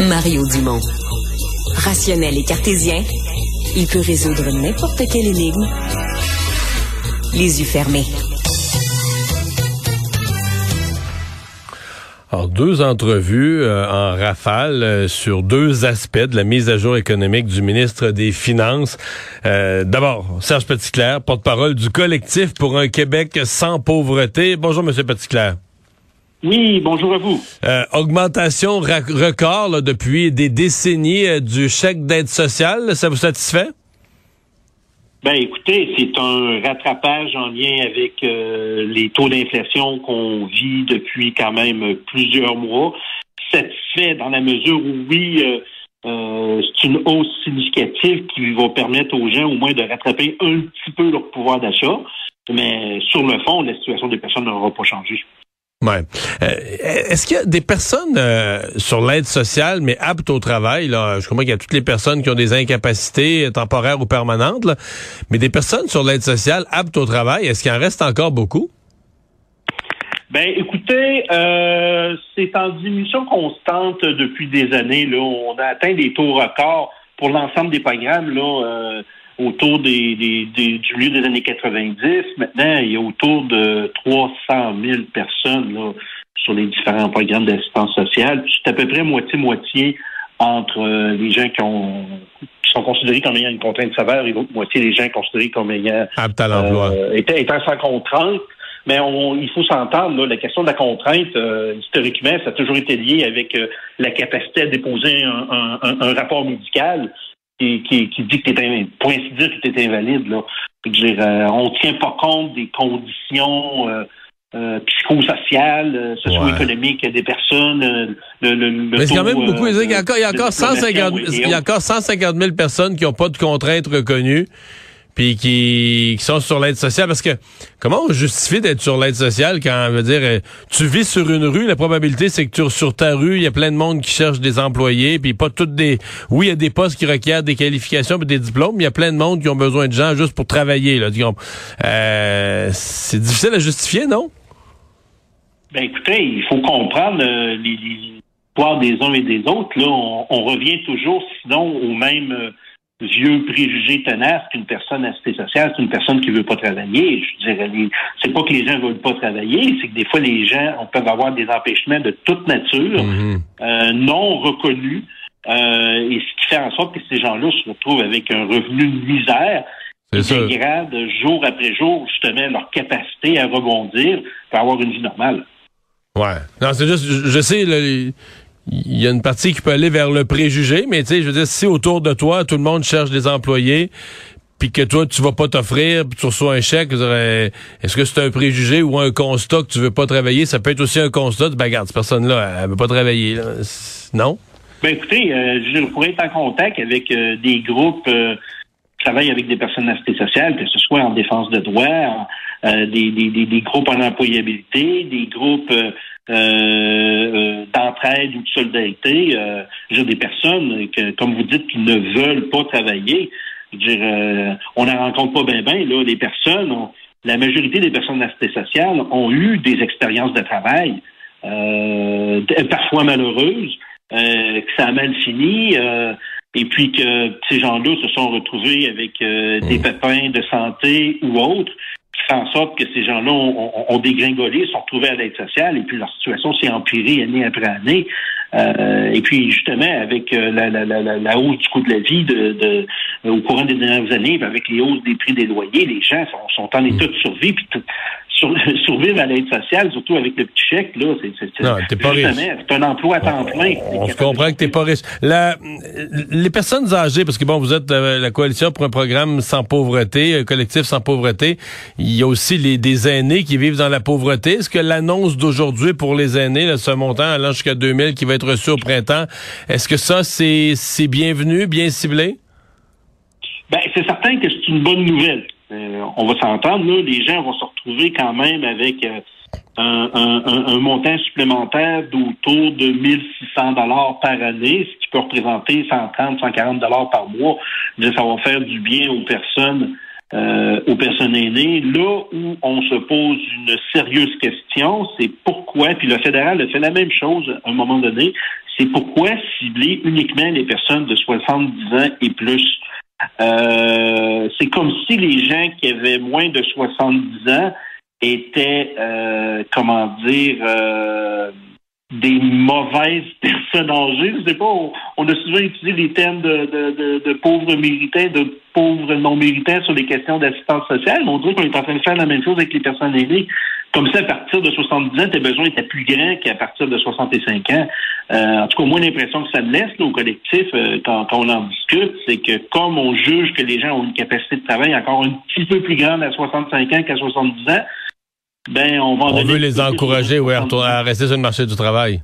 Mario Dumont. Rationnel et cartésien, il peut résoudre n'importe quelle énigme les yeux fermés. Alors, deux entrevues euh, en rafale euh, sur deux aspects de la mise à jour économique du ministre des Finances. Euh, D'abord, Serge Petitclerc, porte-parole du collectif pour un Québec sans pauvreté. Bonjour, Monsieur Petitclerc. Oui, bonjour à vous. Euh, augmentation record là, depuis des décennies euh, du chèque d'aide sociale, ça vous satisfait? Ben écoutez, c'est un rattrapage en lien avec euh, les taux d'inflation qu'on vit depuis quand même plusieurs mois. Satisfait dans la mesure où oui, c'est une hausse significative qui va permettre aux gens au moins de rattraper un petit peu leur pouvoir d'achat. Mais sur le fond, la situation des personnes n'aura pas changé. Ouais. Euh, Est-ce qu'il y a des personnes euh, sur l'aide sociale, mais aptes au travail? Là, je comprends qu'il y a toutes les personnes qui ont des incapacités temporaires ou permanentes, là, mais des personnes sur l'aide sociale aptes au travail, est-ce qu'il en reste encore beaucoup? Ben, écoutez, euh, c'est en diminution constante depuis des années. Là, on a atteint des taux records pour l'ensemble des programmes là euh, autour des, des, des- du milieu des années 90. Maintenant, il y a autour de 300 000 personnes là, sur les différents programmes d'assistance sociale. C'est à peu près moitié-moitié entre euh, les gens qui, ont, qui sont considérés comme ayant une contrainte sévère et l'autre moitié les gens considérés comme ayant Aptes à l'emploi. euh, étant, étant sans contrainte. Mais on, il faut s'entendre, la question de la contrainte, euh, historiquement, ça a toujours été lié avec euh, la capacité à déposer un, un- un- un rapport médical qui, qui, qui dit que tu es, pour ainsi dire, que tu es invalide. Là. Je veux dire, euh, on ne tient pas compte des conditions euh, euh, psychosociales, socio-économiques des personnes. le, le, le Mais c'est quand même beaucoup. il y a encore, il y a de encore diplomation 150, et- et il y a encore 150 000 personnes qui n'ont pas de contraintes reconnues puis qui, qui sont sur l'aide sociale parce que comment on justifie d'être sur l'aide sociale quand on veut dire euh, tu vis sur une rue la probabilité c'est que tu, sur ta rue il y a plein de monde qui cherche des employés puis pas toutes des oui il y a des postes qui requièrent des qualifications et des diplômes mais il y a plein de monde qui ont besoin de gens juste pour travailler là? Euh, c'est difficile à justifier non? Ben écoutez, il faut comprendre euh, histoires des uns et des autres. Là, on, on revient toujours, sinon, au même euh, vieux préjugé tenace qu'une personne assistée sociale, c'est une personne qui veut pas travailler. Je dirais, les- c'est pas que les gens veulent pas travailler, c'est que des fois les gens on peuvent avoir des empêchements de toute nature, euh, non reconnus, euh, et ce qui fait en sorte que ces gens-là se retrouvent avec un revenu de misère qui dégrade jour après jour justement leur capacité à rebondir pour avoir une vie normale. Ouais. Non, c'est juste, je, sais, là, il y a une partie qui peut aller vers le préjugé, mais tu sais, je veux dire, si autour de toi, tout le monde cherche des employés, puis que toi, tu vas pas t'offrir, puis tu reçois un chèque, dirais, est-ce que c'est un préjugé ou un constat que tu veux pas travailler? Ça peut être aussi un constat ben, regarde, cette personne-là, elle veut pas travailler, là. Non? Ben écoutez, euh, je pourrais être en contact avec euh, des groupes euh, qui travaillent avec des personnes assistées sociales, que ce soit en défense de droits, en, euh, des, des, des, des groupes en employabilité, des groupes euh, euh, d'entraide ou de solidarité. Euh, des personnes que, comme vous dites, qui ne veulent pas travailler. Je veux dire, euh, on n'en rencontre pas bien, bien. Là, les personnes, ont- la majorité des personnes assistées sociales ont eu des expériences de travail, euh, parfois malheureuses, euh, que ça a mal fini, euh, et puis que ces gens-là se sont retrouvés avec des pépins de santé ou autres, en sorte que ces gens-là ont, dégringolé, sont retrouvés à l'aide sociale, et puis leur situation s'est empirée année après année. Euh, et puis justement, avec euh, la, hausse du coût de la vie de, de, au courant des dernières années, avec les hausses des prix des loyers, les gens sont, sont en état de survie. Puis sur, survivre à l'aide sociale, surtout avec le petit chèque, là, c'est non, t'es pas riche. C'est un emploi à temps plein. On, se comprend que t'es pas riche. La, les personnes âgées, parce que bon, vous êtes la, la coalition pour un programme sans pauvreté, un collectif sans pauvreté. Il y a aussi les, des aînés qui vivent dans la pauvreté. Est-ce que l'annonce d'aujourd'hui pour les aînés, là, ce montant allant jusqu'à 2000 qui va être reçu au printemps, est-ce que ça, c'est, c'est bienvenu, bien ciblé? Ben, c'est certain que c'est une bonne nouvelle. Euh, on va s'entendre, là, les gens vont se retrouver quand même avec euh, un, un, un, montant supplémentaire d'autour de 1600 dollars par année, ce qui peut représenter 130, 140 dollars par mois. Ça va faire du bien aux personnes euh, aux personnes aînées. Là où on se pose une sérieuse question, c'est pourquoi, puis le fédéral a fait la même chose à un moment donné, c'est pourquoi cibler uniquement les personnes de 70 ans et plus? Euh, c'est comme si les gens qui avaient moins de 70 ans étaient, euh, comment dire, euh, des mauvaises personnes âgées. Je sais pas, on, a souvent utilisé les termes de, de, de, pauvres méritants, de pauvres non méritants sur les questions d'assistance sociale, on dirait qu'on est en train de faire la même chose avec les personnes aînées. Comme ça, à partir de 70 ans, tes besoins étaient plus grands qu'à partir de 65 ans. Euh, en tout cas, moi, l'impression que ça me laisse au collectif euh, quand, on en discute, c'est que comme on juge que les gens ont une capacité de travail encore un petit peu plus grande à 65 ans qu'à 70 ans, ben on va On veut les encourager, oui, à rester sur le marché du travail.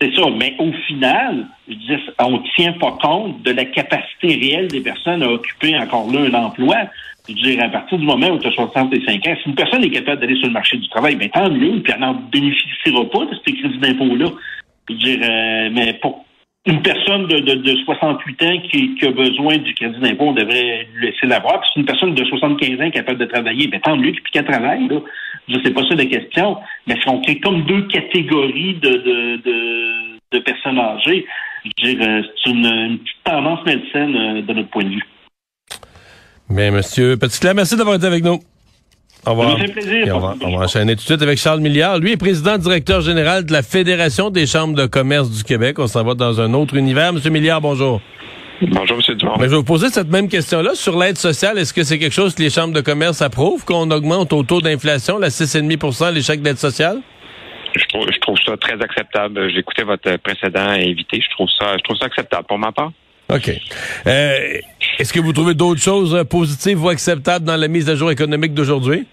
C'est ça, mais au final, je on ne tient pas compte de la capacité réelle des personnes à occuper encore là un emploi. Je veux dire, à partir du moment où tu as 65 ans, si une personne est capable d'aller sur le marché du travail, ben tant mieux, puis elle n'en bénéficiera pas de ces crédits d'impôt-là. Je veux dire, euh, mais pour une personne de, de, de 68 ans qui, qui, a besoin du crédit d'impôt, on devrait lui laisser l'avoir. Puis si une personne de 75 ans capable de travailler, ben tant mieux, puis qu'elle travaille, là. Je sais pas ça la question, mais si on crée comme deux catégories de, de, de, de personnes âgées, c'est une, une, petite tendance médecine euh, de notre point de vue. Mais Monsieur Petitclerc, merci d'avoir été avec nous. Au revoir. Ça me fait plaisir. on, va, on va enchaîner tout de suite avec Charles Milliard. Lui est président directeur général de la Fédération des chambres de commerce du Québec. On s'en va dans un autre univers. Monsieur Milliard, bonjour. Bonjour, M. Dumont. Mais je vais vous poser cette même question-là. Sur l'aide sociale, est-ce que c'est quelque chose que les chambres de commerce approuvent, qu'on augmente au taux d'inflation, la 6,5 les chèques d'aide sociale? Je trouve, je trouve, ça très acceptable. J'ai écouté votre précédent invité. Je trouve ça, je trouve ça acceptable pour ma part. OK. Euh, est-ce que vous trouvez d'autres choses positives ou acceptables dans la mise à jour économique d'aujourd'hui?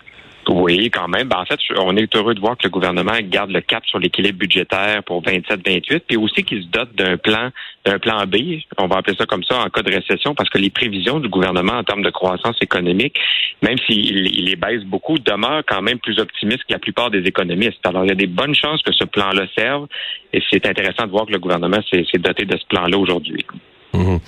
Oui, quand même. Ben, en fait, on est heureux de voir que le gouvernement garde le cap sur l'équilibre budgétaire pour 27-28, puis aussi qu'il se dote d'un plan, d'un plan B, on va appeler ça comme ça, en cas de récession, parce que les prévisions du gouvernement en termes de croissance économique, même s'il il les baisse beaucoup, demeurent quand même plus optimistes que la plupart des économistes. Alors, il y a des bonnes chances que ce plan-là serve, et c'est intéressant de voir que le gouvernement s'est doté de ce plan-là aujourd'hui. Mhm.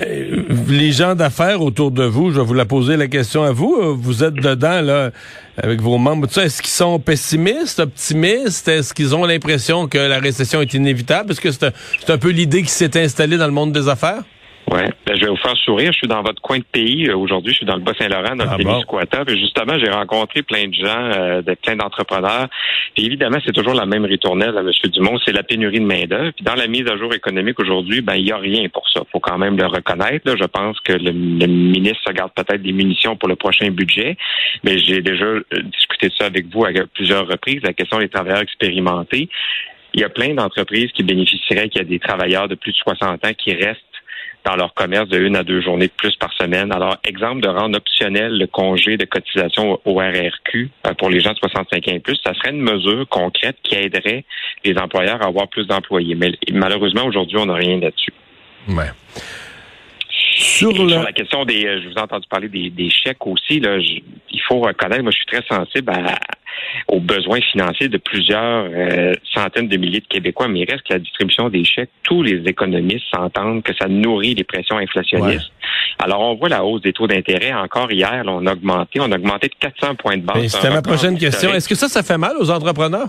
Euh, les gens d'affaires autour de vous, je vais vous la poser la question à vous. Vous êtes dedans là avec vos membres. Est-ce qu'ils sont pessimistes, optimistes? Est-ce qu'ils ont l'impression que la récession est inévitable? Est-ce que c'est un peu l'idée qui s'est installée dans le monde des affaires? Oui, ben, je vais vous faire sourire. Je suis dans votre coin de pays euh, aujourd'hui. Je suis dans le Bas-Saint-Laurent, dans ah le Témiscouata. Puis justement, j'ai rencontré plein de gens, euh, de, plein d'entrepreneurs. Puis évidemment, c'est toujours la même ritournelle à M. Dumont, c'est la pénurie de main-d'œuvre. Puis dans la mise à jour économique aujourd'hui, ben il n'y a rien pour ça. faut quand même le reconnaître. Là. Je pense que le, ministre se garde peut-être des munitions pour le prochain budget. Mais j'ai déjà euh, discuté de ça avec vous à plusieurs reprises, la question des travailleurs expérimentés. Il y a plein d'entreprises qui bénéficieraient qu'il y a des travailleurs de plus de 60 ans qui restent dans leur commerce de une à deux journées de plus par semaine. Alors, exemple de rendre optionnel le congé de cotisation au RRQ euh, pour les gens de 65 ans et plus, ça serait une mesure concrète qui aiderait les employeurs à avoir plus d'employés. Mais malheureusement, aujourd'hui, on n'a rien là-dessus. Ouais. Sur, la question des, euh, je vous ai entendu parler des, chèques aussi. Là, il faut reconnaître, moi, je suis très sensible aux besoins financiers de plusieurs euh, centaines de milliers de Québécois, mais il reste que la distribution des chèques, tous les économistes s'entendent que ça nourrit les pressions inflationnistes. Alors, on voit la hausse des taux d'intérêt. Encore hier, on a augmenté, on a augmenté de 400 points de base. C'était ma prochaine question. Est-ce que ça, ça fait mal aux entrepreneurs?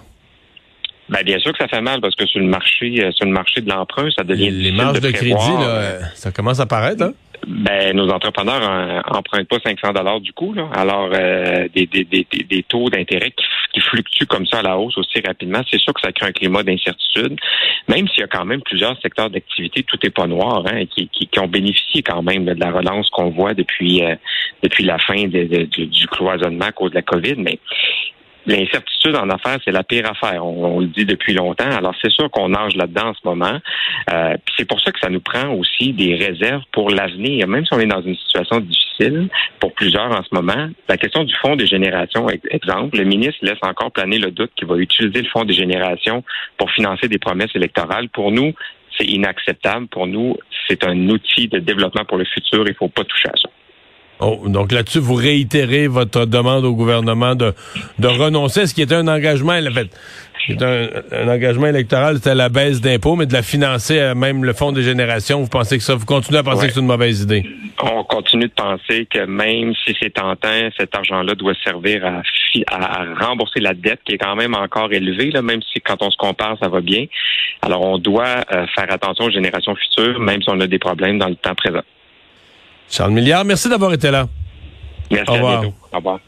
Ben, bien sûr que ça fait mal parce que sur le marché, euh, sur le marché de l'emprunt, ça devient les marges de, crédit, là, euh, ça commence à paraître. Hein? Ben, nos entrepreneurs empruntent pas 500 dollars du coup. Là. Alors, euh, des, des, des, des, taux d'intérêt qui, qui, fluctuent comme ça à la hausse aussi rapidement, c'est sûr que ça crée un climat d'incertitude. Même s'il y a quand même plusieurs secteurs d'activité, tout est pas noir, hein, qui, qui, qui, ont bénéficié quand même de la relance qu'on voit depuis euh, depuis la fin de, du cloisonnement à cause de la COVID. Mais L'incertitude en affaires, c'est la pire affaire. On, le dit depuis longtemps. Alors, c'est sûr qu'on nage là-dedans en ce moment. Euh, c'est pour ça que ça nous prend aussi des réserves pour l'avenir. Même si on est dans une situation difficile pour plusieurs en ce moment, la question du fonds des générations, exemple, le ministre laisse encore planer le doute qu'il va utiliser le fonds des générations pour financer des promesses électorales. Pour nous, c'est inacceptable. Pour nous, c'est un outil de développement pour le futur. Il ne faut pas toucher à ça. Oh, donc là-dessus, vous réitérez votre demande au gouvernement de, de renoncer à ce qui était un engagement, en fait, un, un, engagement électoral, c'était la baisse d'impôts, mais de la financer, euh, même le Fonds des générations, vous pensez que ça, vous continuez à penser que c'est une mauvaise idée? On continue de penser que même si c'est tentant, cet argent-là doit servir à, à, rembourser la dette qui est quand même encore élevée, là, même si quand on se compare, ça va bien. Alors, on doit euh, faire attention aux générations futures, même si on a des problèmes dans le temps présent. Charles Milliard, merci d'avoir été là. Merci Au revoir. À Au revoir.